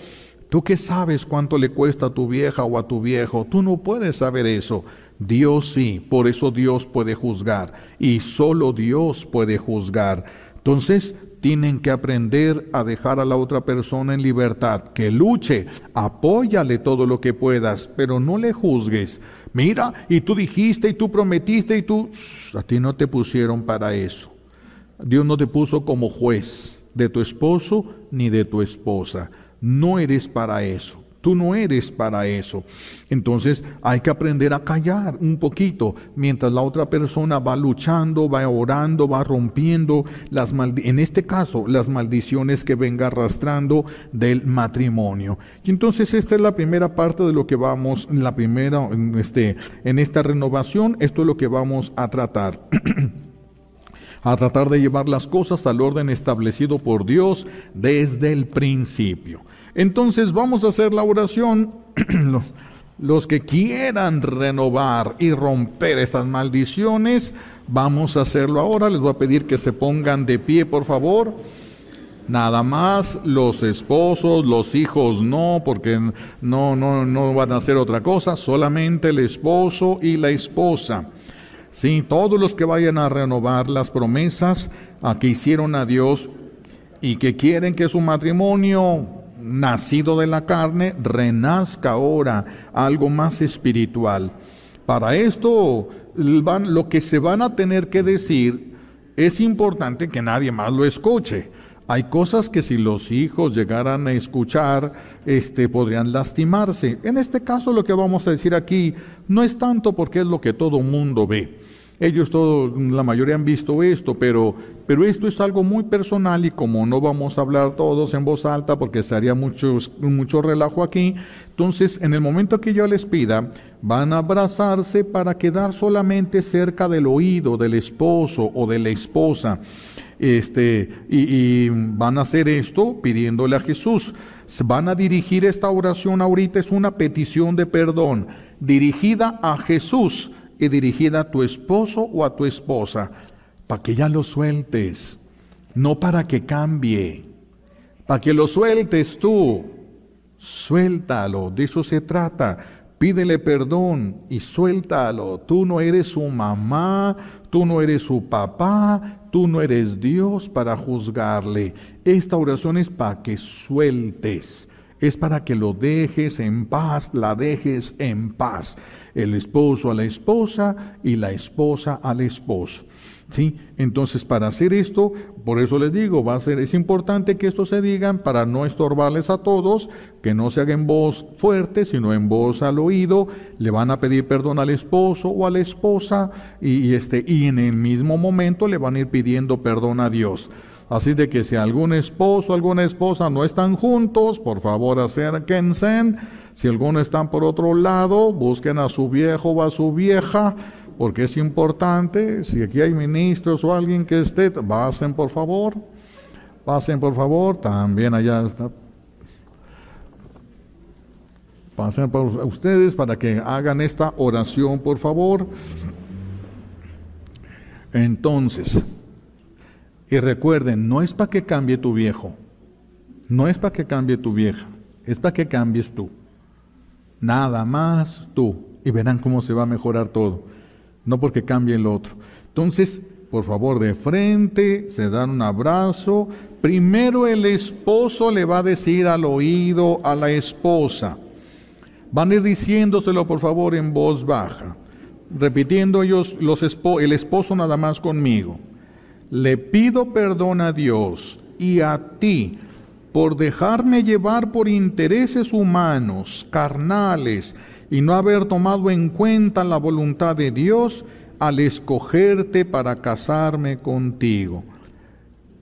S6: ¿Tú qué sabes cuánto le cuesta a tu vieja o a tu viejo? Tú no puedes saber eso. Dios sí, por eso Dios puede juzgar. Y solo Dios puede juzgar. Entonces, tienen que aprender a dejar a la otra persona en libertad, que luche, apóyale todo lo que puedas, pero no le juzgues. Mira, y tú dijiste y tú prometiste y tú... A ti no te pusieron para eso. Dios no te puso como juez de tu esposo ni de tu esposa. No eres para eso. Tú no eres para eso. Entonces hay que aprender a callar un poquito mientras la otra persona va luchando, va orando, va rompiendo las en este caso las maldiciones que venga arrastrando del matrimonio. Y entonces esta es la primera parte de lo que vamos, la primera, este, en esta renovación, esto es lo que vamos a tratar. a tratar de llevar las cosas al orden establecido por Dios desde el principio. Entonces vamos a hacer la oración. Los que quieran renovar y romper estas maldiciones, vamos a hacerlo ahora. Les voy a pedir que se pongan de pie, por favor. Nada más los esposos, los hijos no, porque no, no, no van a hacer otra cosa, solamente el esposo y la esposa. Sí, todos los que vayan a renovar las promesas a que hicieron a Dios y que quieren que su matrimonio nacido de la carne, renazca ahora algo más espiritual. Para esto, lo que se van a tener que decir es importante que nadie más lo escuche. Hay cosas que si los hijos llegaran a escuchar, este, podrían lastimarse. En este caso, lo que vamos a decir aquí no es tanto porque es lo que todo mundo ve ellos todos, la mayoría han visto esto, pero, pero esto es algo muy personal y como no vamos a hablar todos en voz alta porque se haría mucho, mucho relajo aquí, entonces en el momento que yo les pida, van a abrazarse para quedar solamente cerca del oído del esposo o de la esposa. Este, y, y van a hacer esto pidiéndole a Jesús. Van a dirigir esta oración ahorita, es una petición de perdón dirigida a Jesús y dirigida a tu esposo o a tu esposa, para que ya lo sueltes, no para que cambie, para que lo sueltes tú. Suéltalo, de eso se trata. Pídele perdón y suéltalo. Tú no eres su mamá, tú no eres su papá, tú no eres Dios para juzgarle. Esta oración es para que sueltes es para que lo dejes en paz, la dejes en paz. El esposo a la esposa y la esposa al esposo. ¿Sí? Entonces, para hacer esto, por eso les digo, va a ser, es importante que esto se digan para no estorbarles a todos, que no se haga en voz fuerte, sino en voz al oído, le van a pedir perdón al esposo o a la esposa, y, este, y en el mismo momento le van a ir pidiendo perdón a Dios. Así de que si algún esposo o alguna esposa no están juntos, por favor acérquense. Si alguno están por otro lado, busquen a su viejo o a su vieja, porque es importante. Si aquí hay ministros o alguien que esté, pasen por favor. Pasen por favor. También allá está. Pasen por ustedes para que hagan esta oración, por favor. Entonces, y recuerden, no es para que cambie tu viejo, no es para que cambie tu vieja, es para que cambies tú. Nada más tú. Y verán cómo se va a mejorar todo. No porque cambie el otro. Entonces, por favor, de frente, se dan un abrazo. Primero el esposo le va a decir al oído a la esposa. Van a ir diciéndoselo, por favor, en voz baja. Repitiendo ellos, los el esposo nada más conmigo le pido perdón a Dios y a ti por dejarme llevar por intereses humanos, carnales, y no haber tomado en cuenta la voluntad de Dios al escogerte para casarme contigo.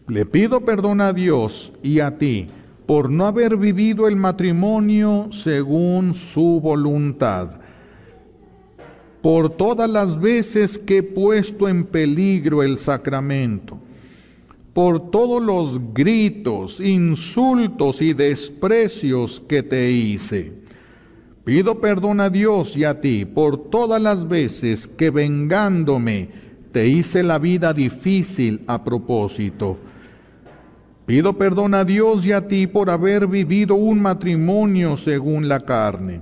S6: Le pido perdón a Dios y a ti por no haber vivido el matrimonio según su voluntad, por todas las veces que he puesto en peligro el sacramento, por todos los gritos, insultos y desprecios que te hice. Pido perdón a Dios y a ti por todas las veces que vengándome te hice la vida difícil a propósito Pido perdón a Dios y a ti por haber vivido un matrimonio según la carne.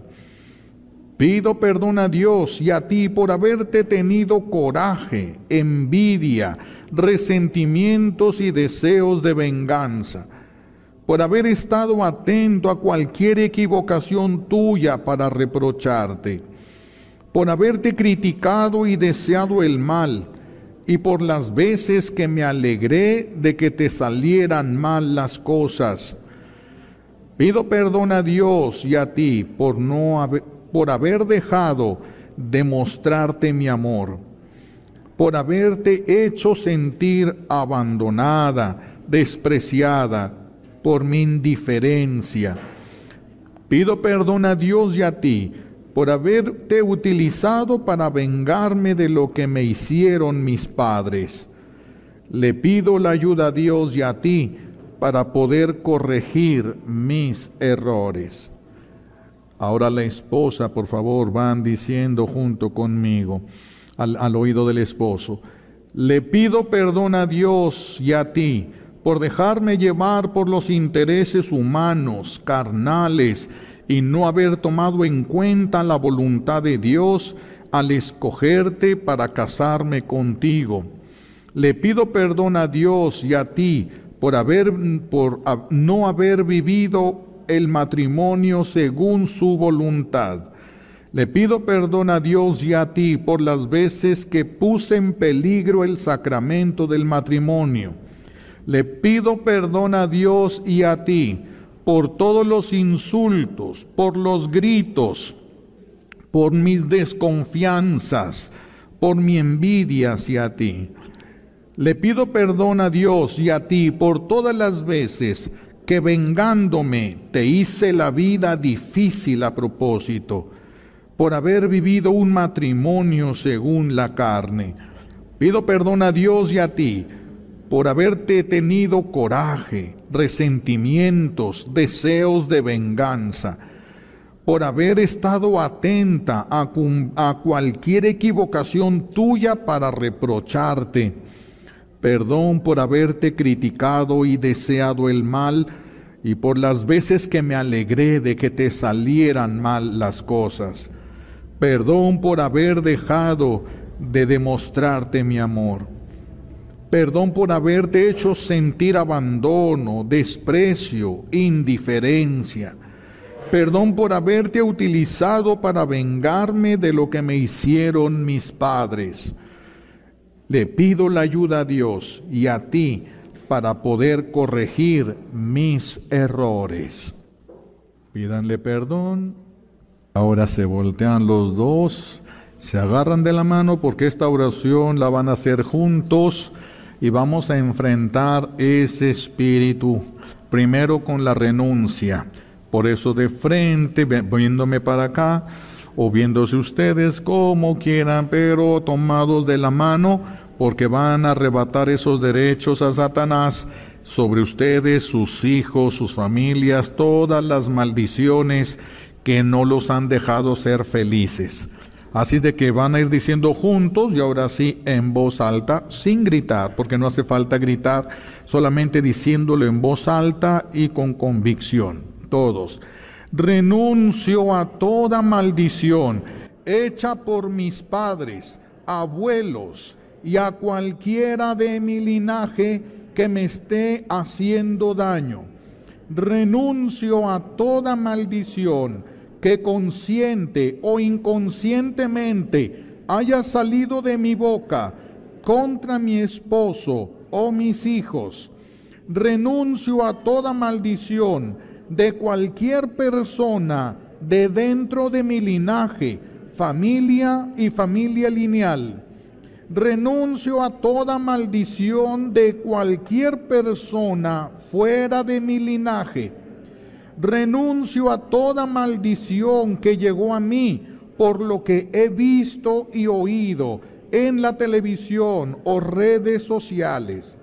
S6: Pido perdón a Dios y a ti por haberte tenido coraje, envidia, resentimientos y deseos de venganza, por haber estado atento a cualquier equivocación tuya para reprocharte, por haberte criticado y deseado el mal, y por las veces que me alegré de que te salieran mal las cosas. Pido perdón a Dios y a ti por no haber, por haber dejado de mostrarte mi amor, por haberte hecho sentir abandonada, despreciada, por mi indiferencia. Pido perdón a Dios y a ti por haberte utilizado para vengarme de lo que me hicieron mis padres. Le pido la ayuda a Dios y a ti para poder corregir mis errores. Ahora la esposa, por favor, van diciendo junto conmigo al, al oído del esposo, le pido perdón a Dios y a ti por dejarme llevar por los intereses humanos, carnales, y no haber tomado en cuenta la voluntad de Dios al escogerte para casarme contigo. Le pido perdón a Dios y a ti por haber por no haber vivido el matrimonio según su voluntad. Le pido perdón a Dios y a ti por las veces que puse en peligro el sacramento del matrimonio. Le pido perdón a Dios y a ti por todos los insultos, por los gritos, por mis desconfianzas, por mi envidia hacia ti. Le pido perdón a Dios y a ti por todas las veces que vengándome te hice la vida difícil a propósito, por haber vivido un matrimonio según la carne. Pido perdón a Dios y a ti por haberte tenido coraje, resentimientos, deseos de venganza, por haber estado atenta a, cualquier equivocación tuya para reprocharte. Perdón por haberte criticado y deseado el mal y por las veces que me alegré de que te salieran mal las cosas. Perdón por haber dejado de demostrarte mi amor. Perdón por haberte hecho sentir abandono, desprecio, indiferencia. Perdón por haberte utilizado para vengarme de lo que me hicieron mis padres. Le pido la ayuda a Dios y a ti para poder corregir mis errores. Pídanle perdón. Ahora se voltean los dos, se agarran de la mano porque esta oración la van a hacer juntos y vamos a enfrentar ese espíritu primero con la renuncia. Por eso de frente, viéndome para acá, o viéndose ustedes como quieran, pero tomados de la mano, porque van a arrebatar esos derechos a Satanás sobre ustedes, sus hijos, sus familias, todas las maldiciones que no los han dejado ser felices. Así de que van a ir diciendo juntos y ahora sí en voz alta, sin gritar, porque no hace falta gritar, solamente diciéndolo en voz alta y con convicción. Todos. Renuncio a toda maldición hecha por mis padres, abuelos y a cualquiera de mi linaje que me esté haciendo daño. Renuncio a toda maldición que consciente o inconscientemente haya salido de mi boca contra mi esposo o mis hijos. renuncio a toda maldición de cualquier persona de dentro de mi linaje, familia y familia lineal. Renuncio a toda maldición de cualquier persona fuera de mi linaje. Renuncio a toda maldición que llegó a mí por lo que he visto y oído en la televisión o redes sociales.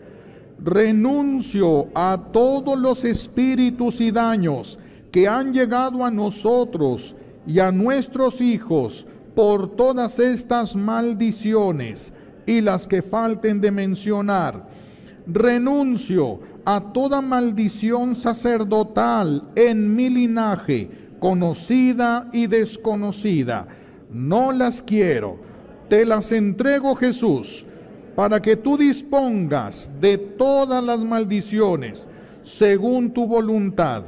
S6: Renuncio a todos los espíritus y daños que han llegado a nosotros y a nuestros hijos por todas estas maldiciones y las que falten de mencionar. Renuncio a toda maldición sacerdotal en mi linaje, conocida y desconocida. No las quiero. Te las entrego, Jesús, para que tú dispongas de todas las maldiciones según tu voluntad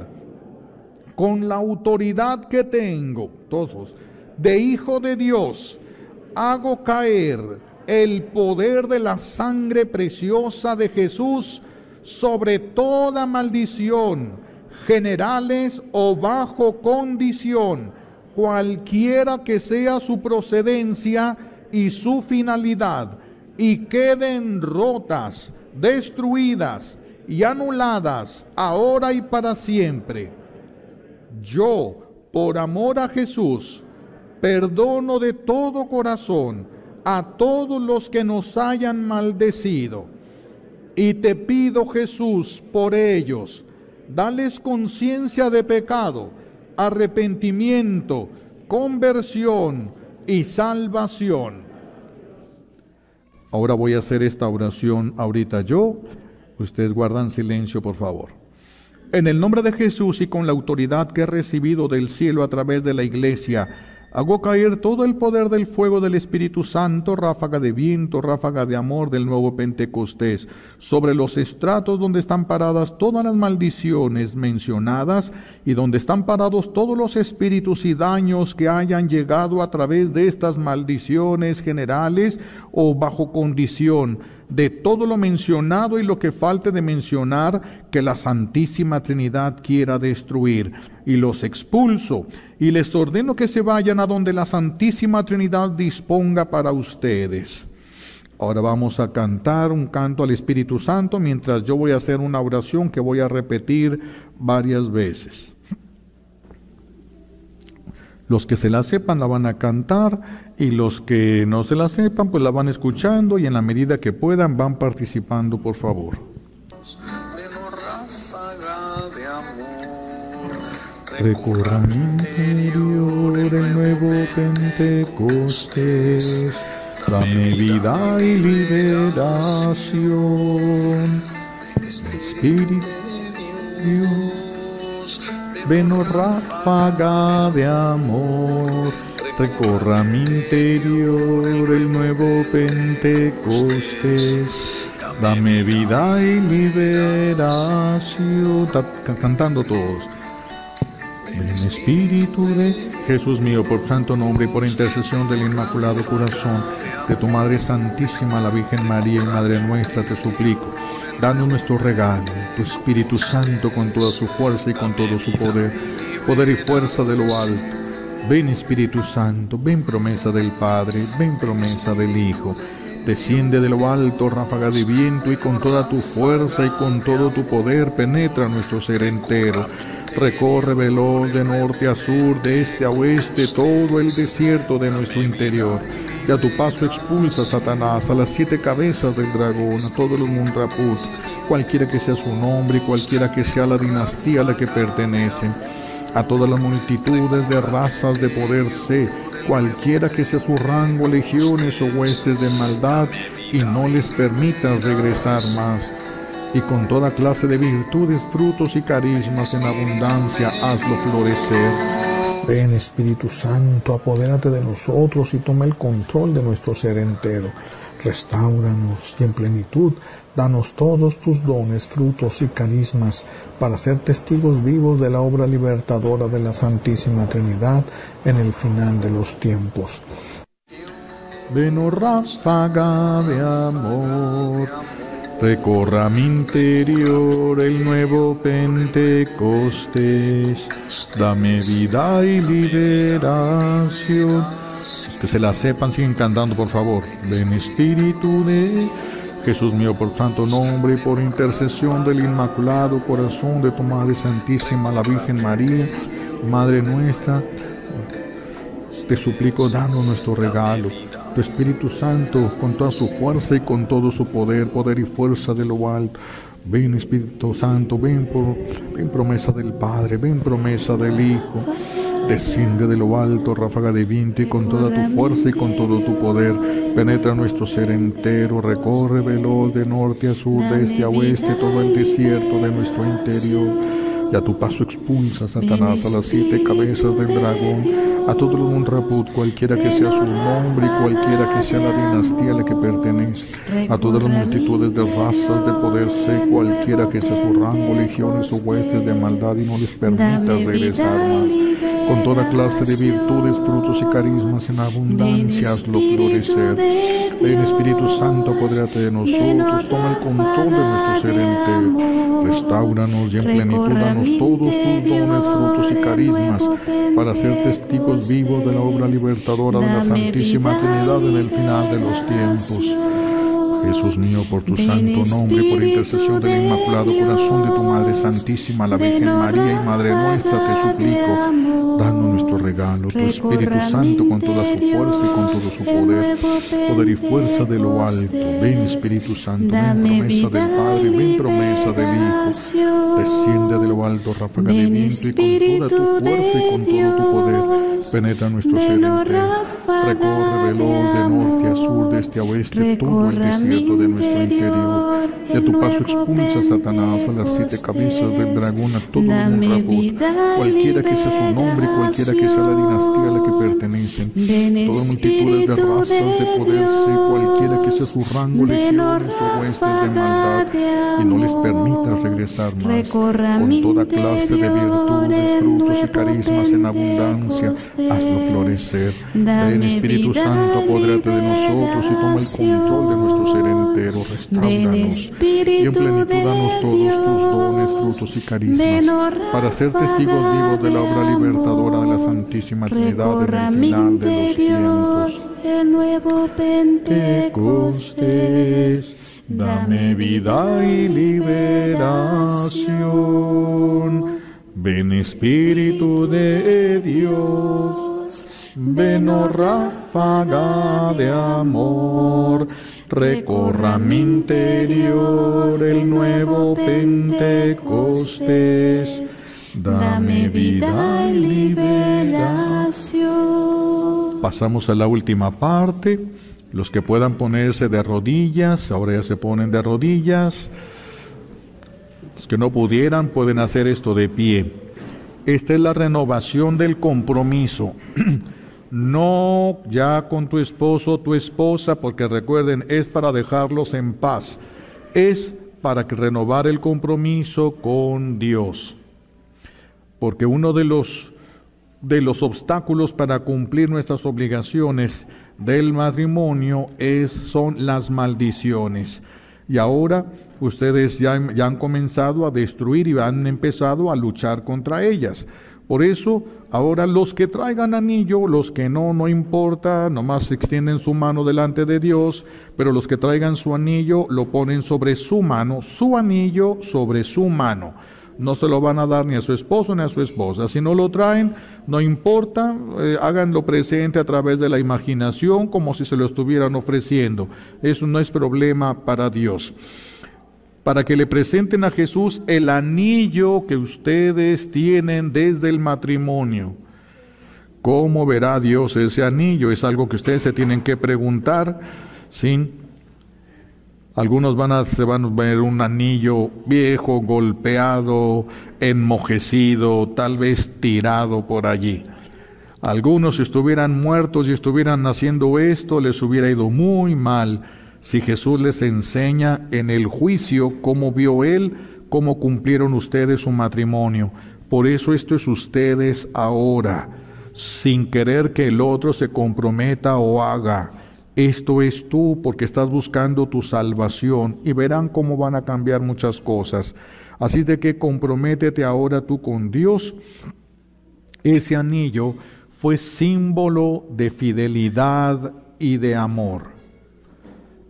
S6: con la autoridad que tengo, todos, de Hijo de Dios, hago caer el poder de la sangre preciosa de Jesús sobre toda maldición, generales o bajo condición, cualquiera que sea su procedencia y su finalidad, y queden rotas, destruidas y anuladas ahora y para siempre yo, por amor a Jesús, perdono de todo corazón a todos los que nos hayan maldecido. Y te pido, Jesús, por ellos, dales conciencia de pecado, arrepentimiento, conversión y salvación. Ahora voy a hacer esta oración ahorita yo. Ustedes guardan silencio, por favor. En el nombre de Jesús y con la autoridad que he recibido del cielo a través de la iglesia, hago caer todo el poder del fuego del Espíritu Santo, ráfaga de viento, ráfaga de amor del nuevo Pentecostés, sobre los estratos donde están paradas todas las maldiciones mencionadas y donde están parados todos los espíritus y daños que hayan llegado a través de estas maldiciones generales o bajo condición de todo lo mencionado y lo que falte de mencionar que la Santísima Trinidad quiera destruir. Y los expulso y les ordeno que se vayan a donde la Santísima Trinidad disponga para ustedes. Ahora vamos a cantar un canto al Espíritu Santo mientras yo voy a hacer una oración que voy a repetir varias veces. Los que se la sepan la van a cantar y los que no se la sepan pues la van escuchando y en la medida que puedan van participando, por favor. Recorra mi interior el nuevo Pentecostés, dame vida y liberación. Espíritu Dios ven ráfaga de amor, recorra mi interior el nuevo Pentecostés. Dame vida y liberación. Cantando todos. Ven Espíritu de Jesús mío, por santo nombre y por intercesión del Inmaculado Corazón de tu Madre Santísima, la Virgen María y Madre nuestra, te suplico Danos nuestro regalo, tu Espíritu Santo con toda su fuerza y con todo su poder, poder y fuerza de lo alto. Ven Espíritu Santo, ven promesa del Padre, ven promesa del Hijo. Desciende de lo alto, ráfaga de viento, y con toda tu fuerza y con todo tu poder penetra nuestro ser entero. Recorre veloz de norte a sur, de este a oeste, todo el desierto de nuestro interior y a tu paso expulsa a Satanás, a las siete cabezas del dragón, a todos los Munraput, cualquiera que sea su nombre y cualquiera que sea la dinastía a la que pertenece, a todas las multitudes de razas de poder sé, cualquiera que sea su rango, legiones o huestes de maldad, y no les permitas regresar más. Y con toda clase de virtudes, frutos y carismas en abundancia, hazlo florecer
S7: Ven Espíritu Santo, apodérate de nosotros y toma el control de nuestro ser entero. Restauranos y en plenitud danos todos tus dones, frutos y carismas para ser testigos vivos de la obra libertadora de la Santísima Trinidad en el final de los tiempos.
S6: Ven, oh ráfaga de amor Recorra mi interior el nuevo Pentecostés, dame vida y liberación. Que se la sepan, siguen cantando, por favor. Ven Espíritu de Jesús mío, por santo nombre y por intercesión del Inmaculado Corazón de tu Madre Santísima, la Virgen María, Madre nuestra, te suplico, danos nuestro regalo tu Espíritu Santo con toda su fuerza y con todo su poder, poder y fuerza de lo alto. Ven Espíritu Santo, ven, por, ven promesa del Padre, ven promesa del Hijo. Desciende de lo alto, ráfaga de viento y con toda tu fuerza y con todo tu poder. Penetra nuestro ser entero, recorre veloz de norte a sur, de este a oeste, todo el desierto de nuestro interior y a tu paso expulsa, Satanás, a las siete cabezas del dragón, a todo el Munraput, cualquiera que sea su nombre y cualquiera que sea la dinastía a la que pertenece, a todas las multitudes de razas de poder sé, cualquiera que sea su rango, legiones o huestes de maldad y no les permita regresar más. Con toda clase de virtudes, frutos y carismas en abundancia, hazlo florecer. Ven Espíritu Santo, apodérate de nosotros, toma el control de nuestro ser entero, restauranos y en plenitud todos tus dones, frutos y carismas para ser testigos vivos de la obra libertadora de la Santísima Trinidad en el final de los tiempos. Jesús mío, por tu santo nombre, por intercesión del Inmaculado Corazón de tu Madre Santísima, la Virgen María y Madre nuestra, te suplico, danos nuestro regalo, tu Espíritu Santo con toda su fuerza y con todo su poder, poder y fuerza de lo alto. Ven Espíritu Santo, ven promesa del Padre, ven promesa del Hijo. Desciende de lo alto, ráfaga de viento y con toda tu fuerza y con todo tu poder, penetra nuestro ser entero. Recorre veloz de norte a sur, de este a oeste, todo el desierto de nuestro interior. Y a tu paso expulsa Satanás a las siete cabezas del dragón, a todo un rabot, cualquiera que sea su nombre, cualquiera que sea la dinastía a la que pertenecen, toda multitudes de razas de poder, sé cualquiera que sea su rango, legiones o huestes de maldad, y no les permita regresar más, con toda clase de virtudes, frutos y carismas en abundancia, hazlo florecer. Ven Espíritu Santo, apodérate de nosotros y toma el control de nuestros entero, restauranos. Y en plenitud danos todos tus dones, frutos y carismas para ser testigos vivos de la obra libertadora de la Santísima Trinidad en el final de los tiempos.
S5: El nuevo Pentecostés,
S6: dame vida y liberación. Ven Espíritu de Dios, ven oh ráfaga de amor recorra mi interior el nuevo Pentecostés. Dame vida y liberación. Pasamos a la última parte. Los que puedan ponerse de rodillas, ahora ya se ponen de rodillas. Los que no pudieran pueden hacer esto de pie. Esta es la renovación del compromiso. no ya con tu esposo o tu esposa, porque recuerden, es para dejarlos en paz, es para renovar el compromiso con Dios. Porque uno de los, de los obstáculos para cumplir nuestras obligaciones del matrimonio es, son las maldiciones. Y ahora ustedes ya, ya han comenzado a destruir y han empezado a luchar contra ellas. Por eso, ahora los que traigan anillo, los que no, no importa, nomás extienden su mano delante de Dios, pero los que traigan su anillo lo ponen sobre su mano, su anillo sobre su mano. No se lo van a dar ni a su esposo ni a su esposa. Si no lo traen, no importa, eh, háganlo presente a través de la imaginación como si se lo estuvieran ofreciendo. Eso no es problema para Dios para que le presenten a Jesús el anillo que ustedes tienen desde el matrimonio. ¿Cómo verá Dios ese anillo? Es algo que ustedes se tienen que preguntar. ¿sí? Algunos van a, se van a ver un anillo viejo, golpeado, enmojecido, tal vez tirado por allí. Algunos si estuvieran muertos y estuvieran haciendo esto, les hubiera ido muy mal si Jesús les enseña en el juicio cómo vio Él, cómo cumplieron ustedes su matrimonio. Por eso esto es ustedes ahora, sin querer que el otro se comprometa o haga. Esto es tú porque estás buscando tu salvación y verán cómo van a cambiar muchas cosas. Así de que comprométete ahora tú con Dios. Ese anillo fue símbolo de fidelidad y de amor.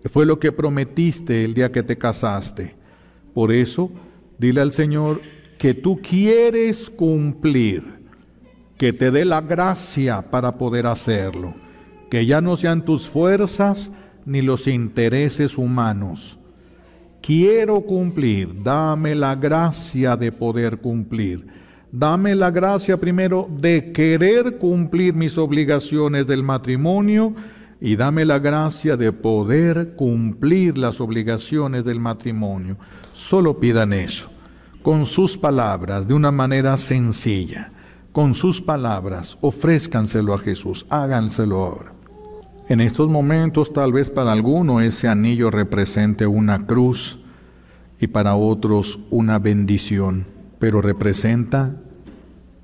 S6: Fue lo que prometiste el día que te casaste. Por eso, dile al Señor que tú quieres cumplir, que te dé la gracia para poder hacerlo, que ya no sean tus fuerzas ni los intereses humanos. Quiero cumplir, dame la gracia de poder cumplir. Dame la gracia primero de querer cumplir mis obligaciones del matrimonio y dame la gracia de poder cumplir las obligaciones del matrimonio. Solo pidan eso, con sus palabras, de una manera sencilla, con sus palabras, ofrézcanselo a Jesús, háganselo ahora. En estos momentos tal vez para alguno ese anillo represente una cruz y para otros una bendición, pero representa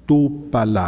S6: tu palabra.